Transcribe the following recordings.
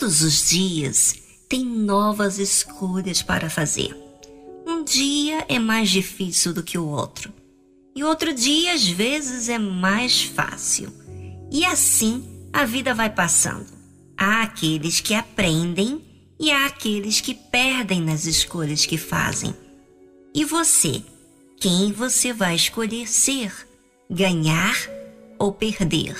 Todos os dias tem novas escolhas para fazer. Um dia é mais difícil do que o outro, e outro dia às vezes é mais fácil. E assim a vida vai passando. Há aqueles que aprendem e há aqueles que perdem nas escolhas que fazem. E você? Quem você vai escolher ser? Ganhar ou perder?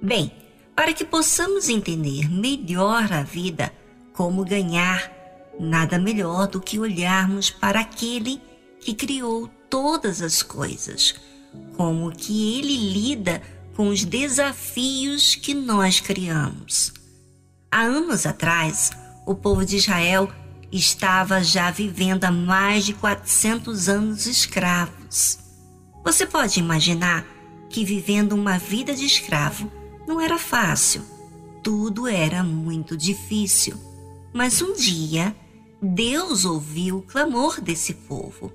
Bem, para que possamos entender melhor a vida, como ganhar, nada melhor do que olharmos para aquele que criou todas as coisas, como que ele lida com os desafios que nós criamos. Há anos atrás, o povo de Israel estava já vivendo há mais de 400 anos escravos. Você pode imaginar que vivendo uma vida de escravo não era fácil. Tudo era muito difícil. Mas um dia, Deus ouviu o clamor desse povo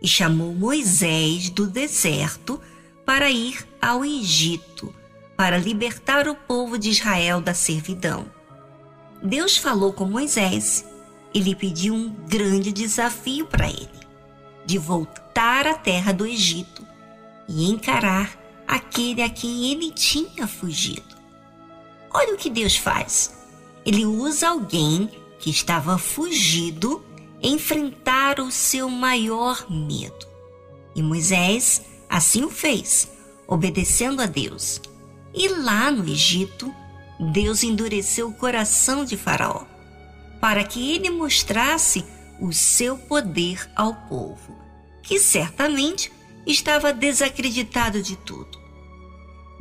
e chamou Moisés do deserto para ir ao Egito, para libertar o povo de Israel da servidão. Deus falou com Moisés e lhe pediu um grande desafio para ele: de voltar à terra do Egito e encarar aquele a quem ele tinha fugido. Olha o que Deus faz. Ele usa alguém que estava fugido enfrentar o seu maior medo. E Moisés assim o fez, obedecendo a Deus. E lá no Egito, Deus endureceu o coração de Faraó, para que ele mostrasse o seu poder ao povo, que certamente estava desacreditado de tudo.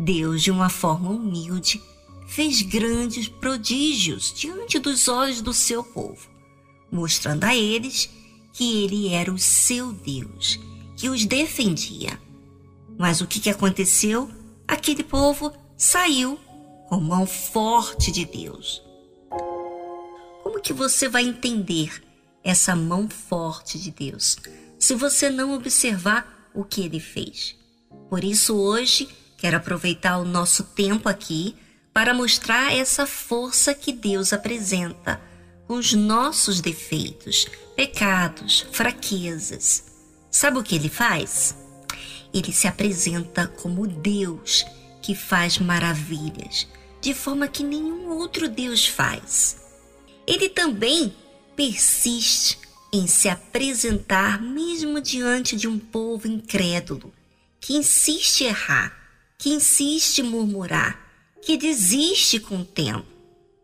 Deus, de uma forma humilde, fez grandes prodígios diante dos olhos do seu povo, mostrando a eles que ele era o seu Deus, que os defendia. Mas o que, aconteceu? Aquele povo saiu com mão forte de Deus. Como que você vai entender essa mão forte de Deus se você não observar o que ele fez? Por isso, hoje, Quero aproveitar o nosso tempo aqui para mostrar essa força que Deus apresenta com os nossos defeitos, pecados, fraquezas. Sabe o que ele faz? Ele se apresenta como Deus que faz maravilhas, de forma que nenhum outro Deus faz. Ele também persiste em se apresentar mesmo diante de um povo incrédulo que insiste errar que insiste em murmurar, que desiste com o tempo.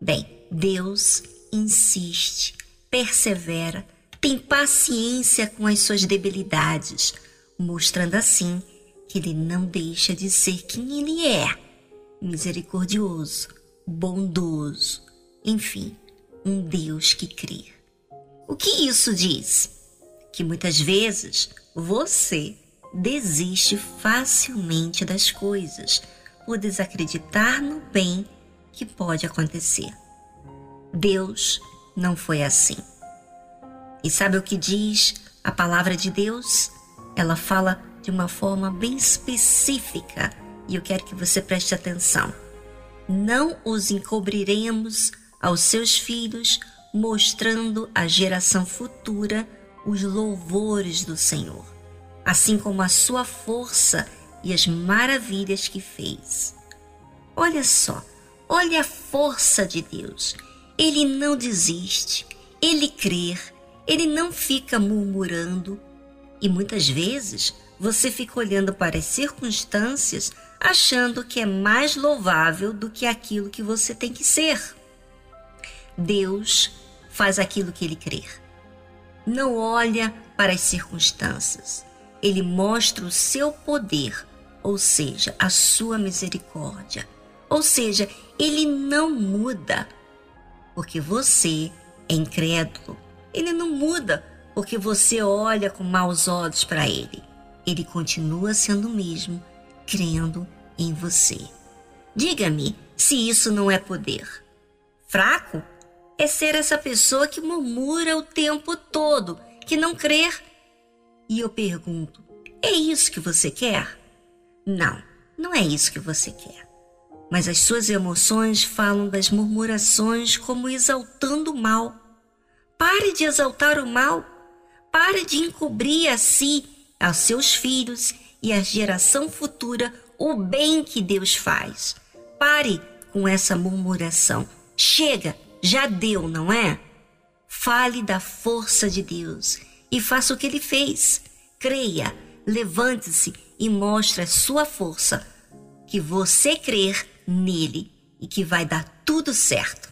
Bem, Deus insiste, persevera, tem paciência com as suas debilidades, mostrando assim que ele não deixa de ser quem ele é: misericordioso, bondoso, enfim, um Deus que crê. O que isso diz? Que muitas vezes você desiste facilmente das coisas por desacreditar no bem que pode acontecer. Deus não foi assim. E sabe o que diz a palavra de Deus? Ela fala de uma forma bem específica e eu quero que você preste atenção. Não os encobriremos aos seus filhos, mostrando à geração futura os louvores do Senhor assim como a sua força e as maravilhas que fez. Olha só, olha a força de Deus. Ele não desiste, ele crê, ele não fica murmurando. E muitas vezes você fica olhando para as circunstâncias achando que é mais louvável do que aquilo que você tem que ser. Deus faz aquilo que ele crê. Não olha para as circunstâncias ele mostra o seu poder, ou seja, a sua misericórdia. Ou seja, ele não muda porque você é incrédulo. Ele não muda porque você olha com maus olhos para ele. Ele continua sendo o mesmo, crendo em você. Diga-me se isso não é poder. Fraco é ser essa pessoa que murmura o tempo todo, que não crê e eu pergunto: é isso que você quer? Não, não é isso que você quer. mas as suas emoções falam das murmurações como exaltando o mal. Pare de exaltar o mal. Pare de encobrir a si, aos seus filhos e à geração futura o bem que Deus faz. Pare com essa murmuração. Chega, já deu, não é? Fale da força de Deus e faça o que ele fez. Creia, levante-se e mostre a sua força, que você crer nele e que vai dar tudo certo.